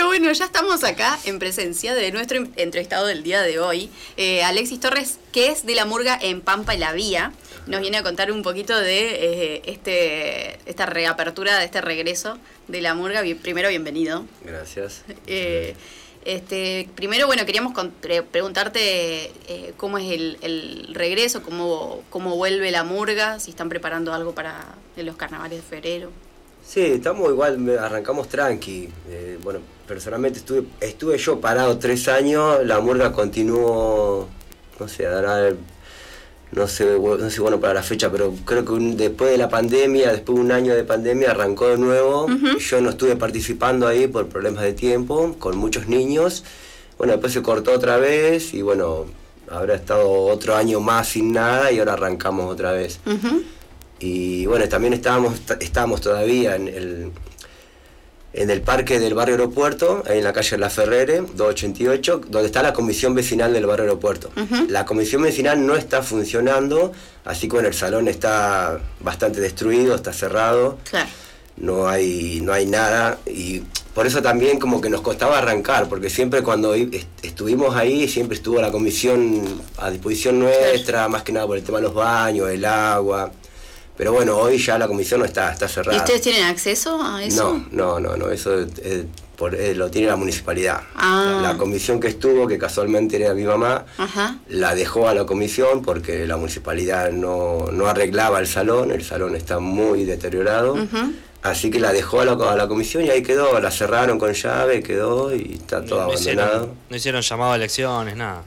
Pero bueno, ya estamos acá en presencia de nuestro entrevistado del día de hoy, eh, Alexis Torres, que es de la Murga en Pampa y la Vía. Nos viene a contar un poquito de eh, este, esta reapertura, de este regreso de la Murga. Primero, bienvenido. Gracias. Eh, este, primero, bueno, queríamos preguntarte cómo es el, regreso, cómo, cómo vuelve la murga, si están preparando algo para los carnavales de febrero. Sí, estamos igual, arrancamos tranqui. Eh, bueno, personalmente estuve, estuve yo parado tres años, la murga continuó, no sé, dará, no sé, no sé bueno para la fecha, pero creo que después de la pandemia, después de un año de pandemia, arrancó de nuevo. Yo no estuve participando ahí por problemas de tiempo, con muchos niños. Bueno, después se cortó otra vez y bueno, habrá estado otro año más sin nada y ahora arrancamos otra vez. Y bueno, también estábamos, estábamos todavía en el, en el parque del barrio aeropuerto, en la calle La Ferrere, 288, donde está la comisión vecinal del barrio aeropuerto. La comisión vecinal no está funcionando, así que bueno, el salón está bastante destruido, está cerrado. No hay, no hay nada y por eso también como que nos costaba arrancar, porque siempre cuando estuvimos ahí, siempre estuvo la comisión a disposición nuestra, más que nada por el tema de los baños, el agua. Pero bueno, hoy ya la comisión no está, está cerrada. ¿Y ustedes tienen acceso a eso? No, no, no, no eso por, lo tiene la municipalidad. Ah. La comisión que estuvo, que casualmente era mi mamá, la dejó a la comisión porque la municipalidad no, arreglaba el salón, el salón está muy deteriorado. Así que la dejó a la, a la, comisión y ahí quedó, la cerraron con llave, quedó y está todo abandonado. no hicieron llamado a elecciones, nada.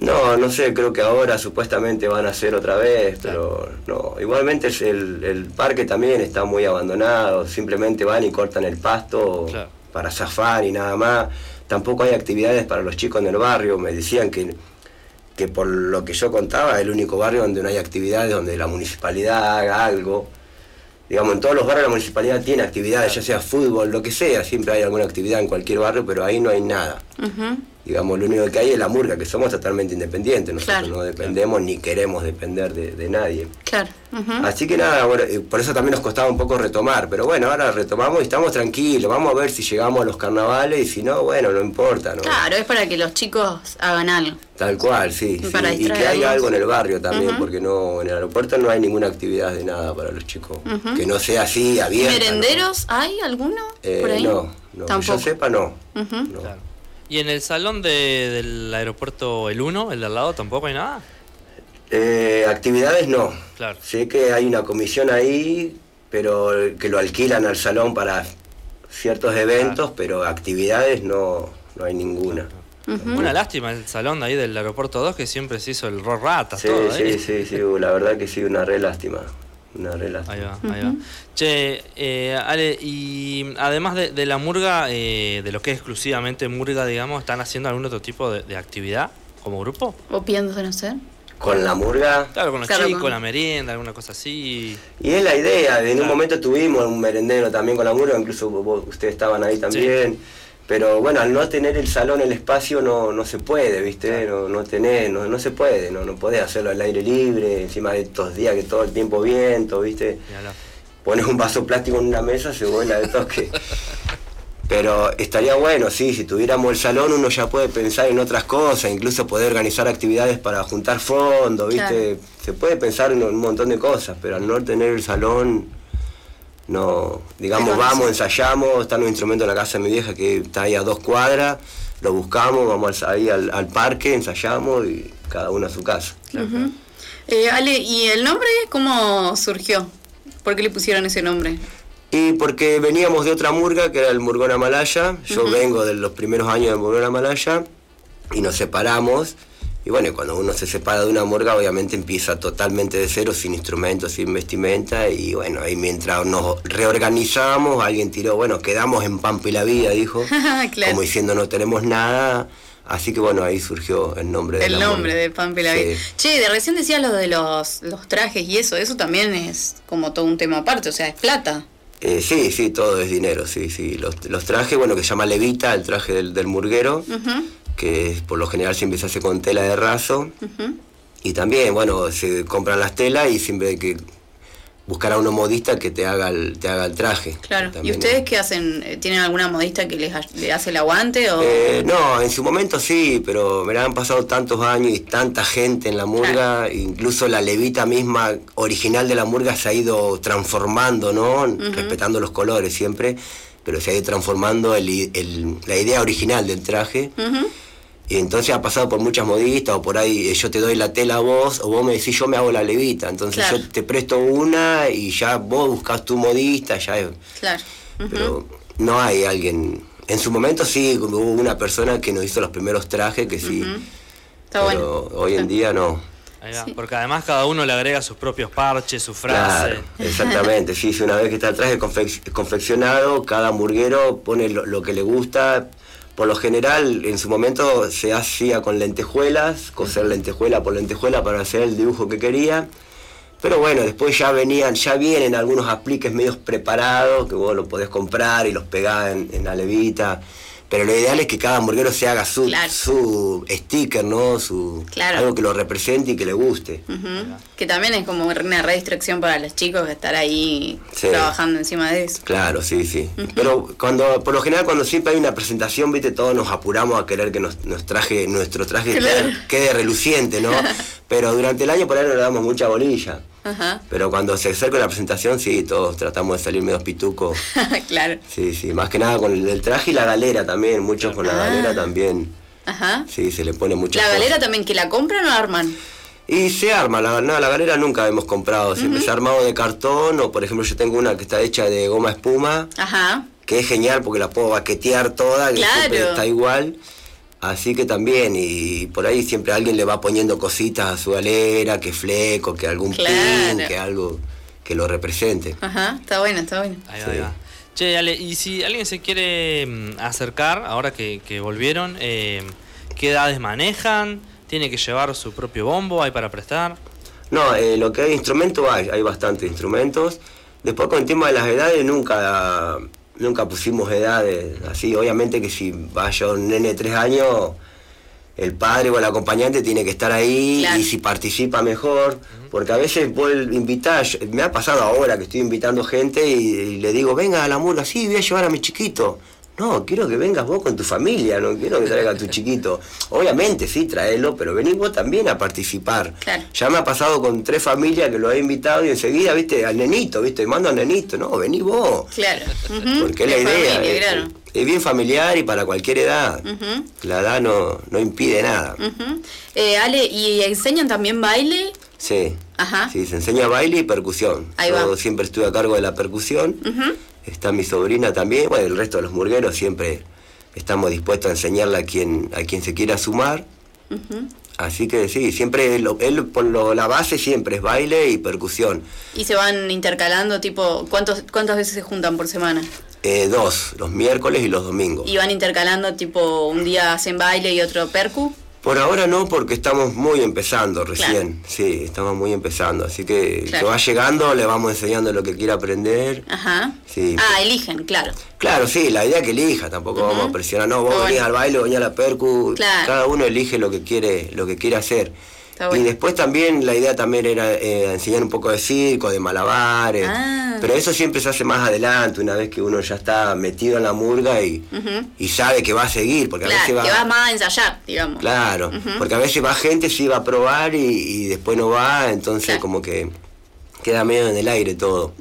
No, no sé, creo que ahora supuestamente van a hacer otra vez, pero no. Igualmente el, el parque también está muy abandonado, simplemente van y cortan el pasto para zafar y nada más. Tampoco hay actividades para los chicos en el barrio, me decían que, que por lo que yo contaba es el único barrio donde no hay actividades, donde la municipalidad haga algo. Digamos, en todos los barrios la municipalidad tiene actividades, ya sea fútbol, lo que sea, siempre hay alguna actividad en cualquier barrio, pero ahí no hay nada digamos, lo único que hay es la murga, que somos totalmente independientes, nosotros no dependemos ni queremos depender de, nadie. Claro. Así que nada, por eso también nos costaba un poco retomar, pero bueno, ahora retomamos y estamos tranquilos, vamos a ver si llegamos a los carnavales y si no, bueno, no importa. ¿no? Claro, es para que los chicos hagan algo. Tal cual, sí. Y, que haya algo en el barrio también, porque no en el aeropuerto no hay ninguna actividad de nada para los chicos. Que no sea así, abierta. ¿Merenderos hay alguno? Eh, por ahí? No, no que yo sepa no. ¿Y en el salón del aeropuerto el 1, el de al lado, tampoco hay nada? Eh, actividades no. Claro. Sé que hay una comisión ahí, pero que lo alquilan al salón para ciertos eventos, pero actividades no, no hay ninguna. Una lástima el salón de ahí del aeropuerto 2 que siempre se hizo el rata. Sí, sí, sí, sí, la verdad que sí, una re lástima una relación. Ahí va, ahí va. Che, eh, Ale, y además de, la murga, eh, de lo que es exclusivamente murga, digamos, ¿están haciendo algún otro tipo de, actividad como grupo? ¿O piensan hacer? ¿Con la murga? Claro, con los chicos, la merienda, alguna cosa así. Y es la idea, en un momento tuvimos un merendero también con la murga, incluso ustedes estaban ahí también. Pero bueno, al no tener el salón, el espacio, no, no se puede, ¿viste? No, no tener, no, no se puede, no, no podés hacerlo al aire libre, encima de estos días que todo el tiempo viento, ¿viste? Pones un vaso plástico en una mesa, se vuela de toque. Pero estaría bueno, sí, si tuviéramos el salón uno ya puede pensar en otras cosas, incluso poder organizar actividades para juntar fondos, ¿viste? Se puede pensar en un montón de cosas, pero al no tener el salón no, digamos, vamos, ensayamos, está un instrumento en la casa de mi vieja que está ahí a dos cuadras, lo buscamos, vamos ahí al, parque, ensayamos y cada uno a su casa. Eh, Ale, ¿y el nombre cómo surgió? ¿Por qué le pusieron ese nombre? Y porque veníamos de otra murga, que era el Murgón Amalaya, yo vengo de los primeros años del Murgón Amalaya, y nos separamos y bueno, cuando uno se separa de una murga, obviamente empieza totalmente de cero, sin instrumentos, sin vestimenta. Y bueno, ahí mientras nos reorganizamos, alguien tiró, bueno, quedamos en Pampa y la Vida, dijo. Como diciendo, no tenemos nada. Así que bueno, ahí surgió el nombre de El nombre de Pampa y la Vida. Che, de recién decías lo de los, los trajes y eso, eso también es como todo un tema aparte, o sea, es plata. Eh, sí, sí, todo es dinero, sí, sí. Los, los trajes, bueno, que se llama levita, el traje del, del murguero, que por lo general siempre se hace con tela de raso. Y también, bueno, se compran las telas y siempre hay que buscar a uno modista que te haga el, te haga el traje. Claro. ¿Y ustedes qué hacen? Eh, ¿Tienen alguna modista que les ha- le hace el aguante? O... Eh, no, en su momento sí, pero me han pasado tantos años y tanta gente en la murga, incluso la levita misma original de la murga se ha ido transformando, ¿no? Respetando los colores siempre, pero se ha ido transformando el el- la idea original del traje. Ujú. Y entonces ha pasado por muchas modistas, o por ahí eh, yo te doy la tela a vos, o vos me decís yo me hago la levita. Entonces Claro. yo te presto una y ya vos buscas tu modista, ya es- Claro. Pero no hay alguien. En su momento sí, hubo una persona que nos hizo los primeros trajes que sí, Está pero bueno. hoy en día no. Ahí va, Porque además cada uno le agrega sus propios parches, su frase. Claro, exactamente. Sí, sí, una vez que está el traje confec- confeccionado, cada hamburguero pone lo, lo que le gusta. Por lo general, en su momento se hacía con lentejuelas, coser lentejuela por lentejuela para hacer el dibujo que quería. Pero bueno, después ya venían, ya vienen algunos apliques medios preparados que vos lo podés comprar y los pegás en, en la levita. Pero lo ideal es que cada hamburguero se haga su, Claro. su sticker, ¿no? Su, Claro. Algo que lo represente y que le guste. Que también es como una re distracción para los chicos estar ahí Sí. trabajando encima de eso. Claro, sí, sí. Pero cuando, por lo general, cuando siempre hay una presentación, viste, todos nos apuramos a querer que nos, nos traje, nuestro traje Claro. quede reluciente, ¿no? Pero durante el año por ahí no le damos mucha bolilla. Ajá. Pero cuando se acerca la presentación, sí, todos tratamos de salir medio pitucos. claro. Sí, sí, más que nada con el, el traje y la galera también, muchos con la Ah. galera también. Ajá. Sí, se le pone mucha ¿La galera también que la compran o la arman? Y se arma, la, no, la galera nunca hemos comprado, siempre se ha armado de cartón o por ejemplo yo tengo una que está hecha de goma espuma, Ajá. que es genial porque la puedo baquetear toda, que Claro. siempre está igual. Así que también, y por ahí siempre alguien le va poniendo cositas a su galera, que fleco, que algún Claro. pin, que algo que lo represente. Ajá. Está bueno, está bueno. Ahí va, Sí. ahí va. Che, Ale, y si alguien se quiere mm, acercar, ahora que, que volvieron, eh, ¿qué edades manejan? ¿Tiene que llevar su propio bombo? ¿Hay para prestar? No, eh, lo que hay instrumentos hay, hay bastantes instrumentos. Después con el tema de las edades nunca, nunca pusimos edades así. Obviamente que si vaya un nene de tres años, el padre o el acompañante tiene que estar ahí Claro. y si participa mejor. Porque a veces vos invitar, me ha pasado ahora que estoy invitando gente y, y le digo, venga a la murga, sí, voy a llevar a mi chiquito. No, quiero que vengas vos con tu familia, no quiero que traiga a tu chiquito. Obviamente, sí, traelo, pero venís vos también a participar. Claro. Ya me ha pasado con tres familias que lo he invitado y enseguida, viste, al nenito, viste, mando al nenito, no, vení vos. Claro. Porque es la De idea. familia, es, claro. es bien familiar y para cualquier edad. La edad no, no impide nada. Eh, Ale, ¿y enseñan también baile? Sí. Ajá. Sí, se enseña baile y percusión. Ahí Yo va. siempre estuve a cargo de la percusión. Está mi sobrina también. Bueno, el resto de los murgueros siempre estamos dispuestos a enseñarle a quien, a quien se quiera sumar. Así que sí, siempre lo- él por lo, la base siempre es baile y percusión. Y se van intercalando, tipo, ¿cuántos, ¿cuántas veces se juntan por semana? Eh, dos, los miércoles y los domingos. Y van intercalando, tipo, un día hacen baile y otro percu. Por ahora no, porque estamos muy empezando recién. Sí, estamos muy empezando. Así que Claro. que va llegando, le vamos enseñando lo que quiera aprender. Ajá. Sí. Ah, eligen, claro. Claro, sí, la idea que elija, tampoco vamos a presionar, no, vos venís bueno. al baile, venís a la percu, Claro. cada uno elige lo que quiere, lo que quiere hacer. Bueno. Y después también la idea también era eh, enseñar un poco de circo, de malabares, Ah. pero eso siempre se hace más adelante, una vez que uno ya está metido en la murga y, y sabe que va a seguir, porque a veces va... que vas más a ensayar, digamos. Claro, porque a veces va gente, sí va a probar y, y después no va, entonces Claro. como que queda medio en el aire todo.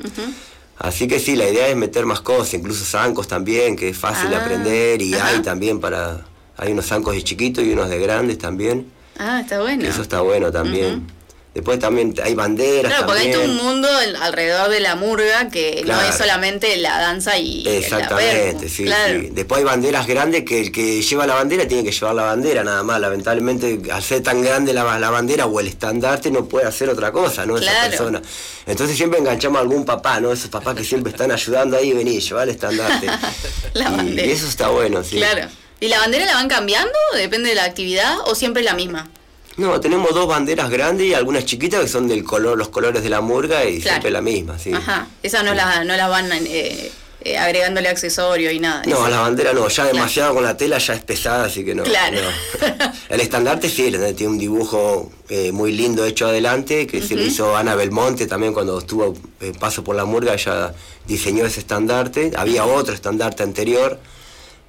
Así que sí, la idea es meter más cosas, incluso zancos también, que es fácil de Ah, aprender y hay también para... Hay unos zancos de chiquitos y unos de grandes también, Ah, está bueno. eso está bueno también. Después también hay banderas Claro, porque hay todo un mundo alrededor de la murga que no es solamente la danza y la Exactamente, percu. sí, claro. sí. Después hay banderas grandes que el que lleva la bandera tiene que llevar la bandera nada más. Lamentablemente, al ser tan grande la, la bandera o el estandarte, no puede hacer otra cosa, ¿no? Esa Claro. persona. Entonces siempre enganchamos a algún papá, ¿no? Esos papás que siempre están ayudando ahí, vení, llevar el estandarte. La y, bandera. y eso está bueno, sí. Claro. ¿Y la bandera la van cambiando? ¿Depende de la actividad o siempre es la misma? No, tenemos dos banderas grandes y algunas chiquitas que son del color, los colores de la murga y Claro. siempre la misma, sí. Ajá. Esas no las no las van eh, eh, agregándole accesorio y nada. No, la bandera no, ya demasiado con la tela ya es pesada, así que no. Claro. no. El estandarte sí, tiene un dibujo eh, muy lindo hecho adelante, que se le hizo Ana Belmonte también cuando estuvo eh, paso por la murga, ella diseñó ese estandarte. Había otro estandarte anterior,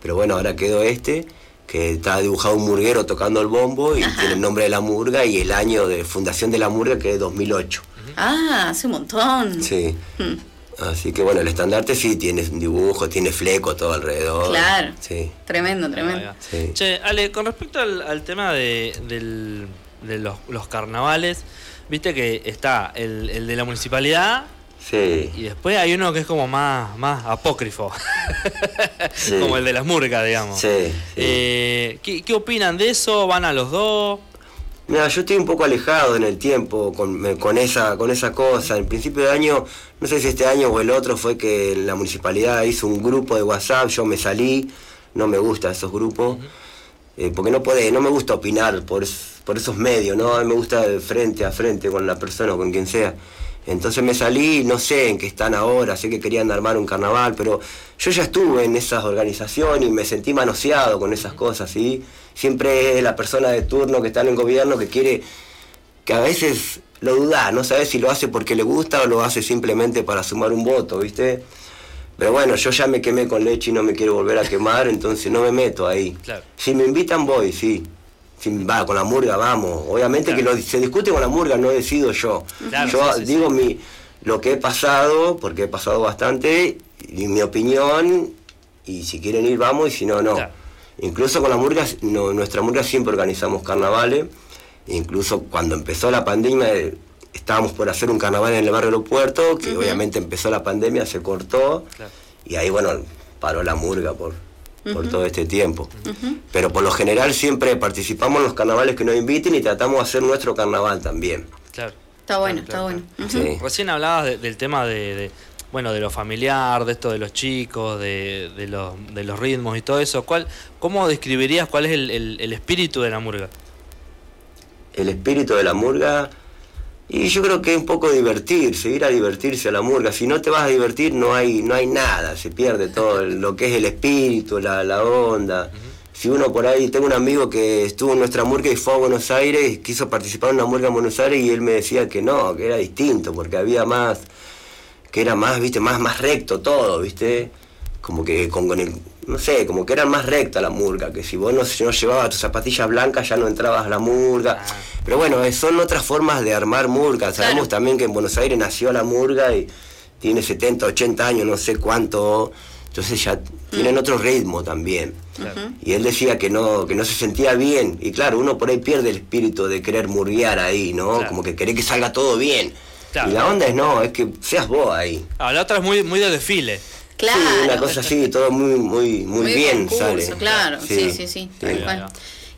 pero bueno, ahora quedó este, que está dibujado un murguero tocando el bombo y tiene el nombre de la murga y el año de fundación de la murga que es 2008. Ah, hace un montón. Sí. Mm. Así que bueno, el estandarte sí tiene un dibujo, tiene fleco todo alrededor. Claro. Sí. Tremendo, tremendo. Sí. Che, Ale, con respecto al, al tema de, del- de los, los carnavales, viste que está el, el de la municipalidad Sí. y después hay uno que es como más, más apócrifo, Sí. como el de las murgas, digamos. Sí. Eh, ¿qué, qué opinan de eso? ¿Van a los dos? Mira, yo estoy un poco alejado en el tiempo con, con esa con esa cosa. En principio de año, no sé si este año o el otro, fue que la municipalidad hizo un grupo de WhatsApp, yo me salí, no me gustan esos grupos, eh, porque no puede, no me gusta opinar por, por esos medios, ¿no? A mí me gusta de frente a frente con la persona o con quien sea. Entonces me salí, no sé en qué están ahora, sé que querían armar un carnaval, pero yo ya estuve en esas organizaciones y me sentí manoseado con esas cosas, ¿sí? Siempre es la persona de turno que está en el gobierno que quiere, que a veces lo duda, no sabes si lo hace porque le gusta o lo hace simplemente para sumar un voto, ¿viste? Pero bueno, yo ya me quemé con leche y no me quiero volver a quemar, entonces no me meto ahí. Claro. Si me invitan voy, sí. Si va, con la murga vamos. Obviamente Claro. que lo, se discute con la murga, no decido yo. Claro, yo sí, sí, digo mi lo que he pasado, porque he pasado bastante, y mi opinión, y si quieren ir vamos, y si no, no. Incluso con la murga, no, nuestra murga siempre organizamos carnavales. Incluso cuando empezó la pandemia, estábamos por hacer un carnaval en el barrio aeropuerto, que obviamente empezó la pandemia, se cortó. Claro. Y ahí, bueno, paró la murga por, por todo este tiempo. Pero por lo general siempre participamos en los carnavales que nos inviten y tratamos de hacer nuestro carnaval también. Claro. Está bueno, Claro, está claro, bueno. Sí. Recién hablabas de- del tema de, de, bueno, de lo familiar, de esto de los chicos, de, de los, de los ritmos y todo eso. ¿Cuál, ¿Cómo describirías cuál es el, el- el espíritu de la murga? El espíritu de la murga, y yo creo que es un poco divertirse, ir a divertirse a la murga. Si no te vas a divertir no hay, no hay nada, se pierde todo el- lo que es el espíritu, la, la onda. Si uno por ahí, tengo un amigo que estuvo en nuestra murga y fue a Buenos Aires, quiso participar en una murga en Buenos Aires y él me decía que no, que era distinto, porque había más, que era más, viste, más, más recto todo, viste, como que con, con el, no sé, como que era más recta la murga, que si vos no, si no llevabas tus zapatillas blancas ya no entrabas a la murga. Ah. Pero bueno, eh, son otras formas de armar murga. Sabemos Claro. también que en Buenos Aires nació la murga y tiene 70, 80 años, no sé cuánto. Entonces ya tienen otro ritmo también. Claro. Y él decía que no, que no se sentía bien. Y claro, uno por ahí pierde el espíritu de querer murguear ahí, ¿no? Claro. Como que querer que salga todo bien. Claro. Y la onda es no, es que seas vos ahí. Ah, la otra es muy, muy de desfile. Claro. Sí, una cosa así, todo muy, muy, muy, Muy bien concurso, sale. Claro, sí, sí, sí. tal cual.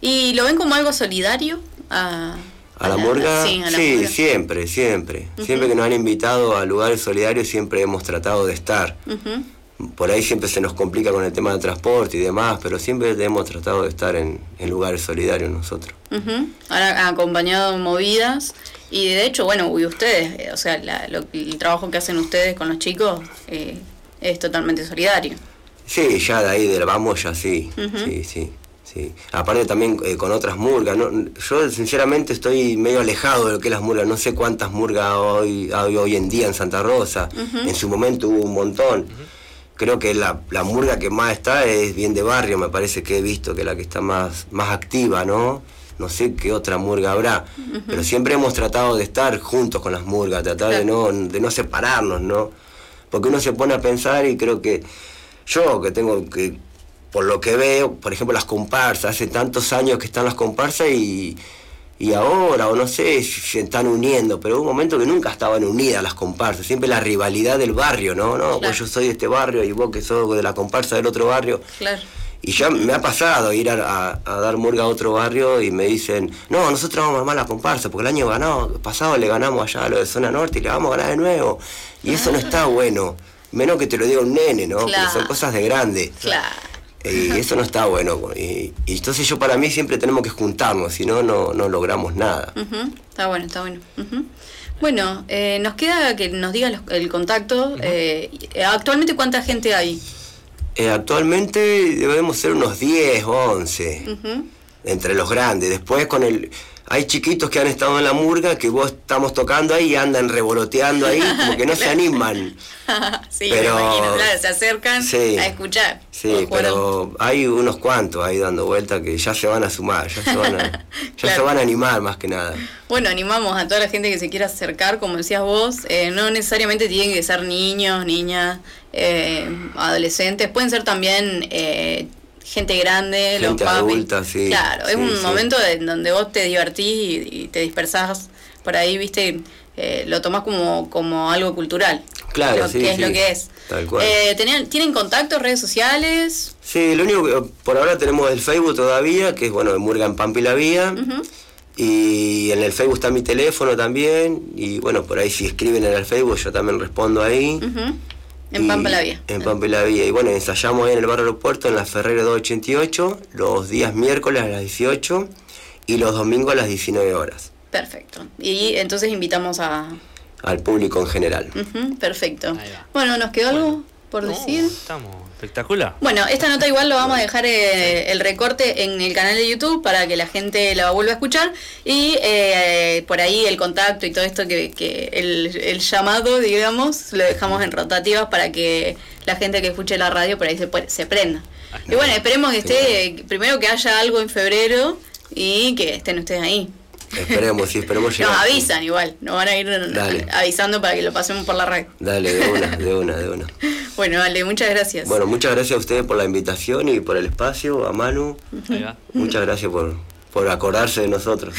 ¿Y lo ven como algo solidario? A, ¿A la? Sí, a la sí, murga. siempre, siempre. Siempre que nos han invitado a lugares solidarios, siempre hemos tratado de estar. Por ahí siempre se nos complica con el tema del transporte y demás, pero siempre hemos tratado de estar en, en lugares solidarios nosotros. Ahora han acompañado movidas y de hecho, bueno, y ustedes, eh, o sea, la- lo- el trabajo que hacen ustedes con los chicos eh, es totalmente solidario. Sí, ya de ahí del vamos ya sí, sí, sí. Aparte también eh, con otras murgas, ¿no? yo sinceramente estoy medio alejado de lo que es las murgas, no sé cuántas murgas hoy, hay hoy en día en Santa Rosa, en su momento hubo un montón. Creo que la, la murga que más está es bien de barrio, me parece que he visto que es la que está más, más activa, ¿no? No sé qué otra murga habrá, pero siempre hemos tratado de estar juntos con las murgas, tratar de no, de no separarnos, ¿no? Porque uno se pone a pensar y creo que yo que tengo que, por lo que veo, por ejemplo las comparsas, hace tantos años que están las comparsas y, y ahora, o no sé se están uniendo, pero hubo un momento que nunca estaban unidas las comparsas, siempre la rivalidad del barrio, ¿no? No, Claro. pues yo soy de este barrio y vos que sos de la comparsa del otro barrio. Claro. Y ya me ha pasado ir a, a- a dar murga a otro barrio y me dicen, no, nosotros vamos a armar la comparsa, porque el año ganado, pasado le ganamos allá a lo de zona norte y le vamos a ganar de nuevo. Y eso no está bueno. Menos que te lo diga un nene, ¿no? Porque Claro. son cosas de grande. Claro. Y eso no está bueno. Y, y entonces yo para mí siempre tenemos que juntarnos, si no, no no logramos nada. Está bueno, está bueno. Bueno, eh, nos queda que nos digas los- el contacto. eh, actualmente, ¿cuánta gente hay? Eh, actualmente debemos ser unos 10 o 11. Ujú. entre los grandes. Después con el hay chiquitos que han estado en la murga que vos estamos tocando ahí y andan revoloteando ahí, como que no se animan. sí, Pero- me imagino, claro, se acercan Sí. a escuchar. Sí, pero hay unos cuantos ahí dando vuelta que ya se van a sumar, ya se van a, ya Claro. se van a animar más que nada. Bueno, animamos a toda la gente que se quiera acercar, como decías vos, eh, no necesariamente tienen que ser niños, niñas, eh, adolescentes, pueden ser también eh, gente grande, los Gente papis. adulta, sí, Claro, es un sí. momento en donde vos te divertís y, y te dispersás por ahí, viste, eh, lo tomás como, como algo cultural. Claro, lo sí, que es sí, lo que es. tal cual. Eh, ¿tenían- ¿Tienen contactos, redes sociales? Sí, lo único que por ahora tenemos el Facebook todavía, que es bueno, de Murga en Pampa y la Vía. Y en el Facebook está mi teléfono también. Y bueno, por ahí si escriben en el Facebook yo también respondo ahí. Ujú. En Y- Pampa la Vía. En Pampa y la Vía. Y bueno, ensayamos ahí en el barrio aeropuerto, en la Ferrera 288, los días miércoles a las 18 y los domingos a las 19 horas, Perfecto. Y entonces invitamos a... al público en general. Perfecto. Bueno, ¿nos quedó algo por No, decir? Estamos espectacular. Bueno, esta nota igual lo vamos a dejar eh, el recorte en el canal de YouTube para que la gente la vuelva a escuchar y eh, por ahí el contacto y todo esto que, que el, el llamado, digamos, lo dejamos en rotativas para que la gente que escuche la radio por ahí se, se prenda. Y bueno, esperemos que esté, primero que haya algo en febrero y que estén ustedes ahí. Esperemos, sí, esperemos Nos llegar. avisan igual, nos van a ir Dale. avisando para que lo pasemos por la radio. Dale, de una, de una, de una. Bueno, vale, muchas gracias. Bueno, muchas gracias a ustedes por la invitación y por el espacio, a Manu. Ahí va. Muchas gracias por, por acordarse de nosotros.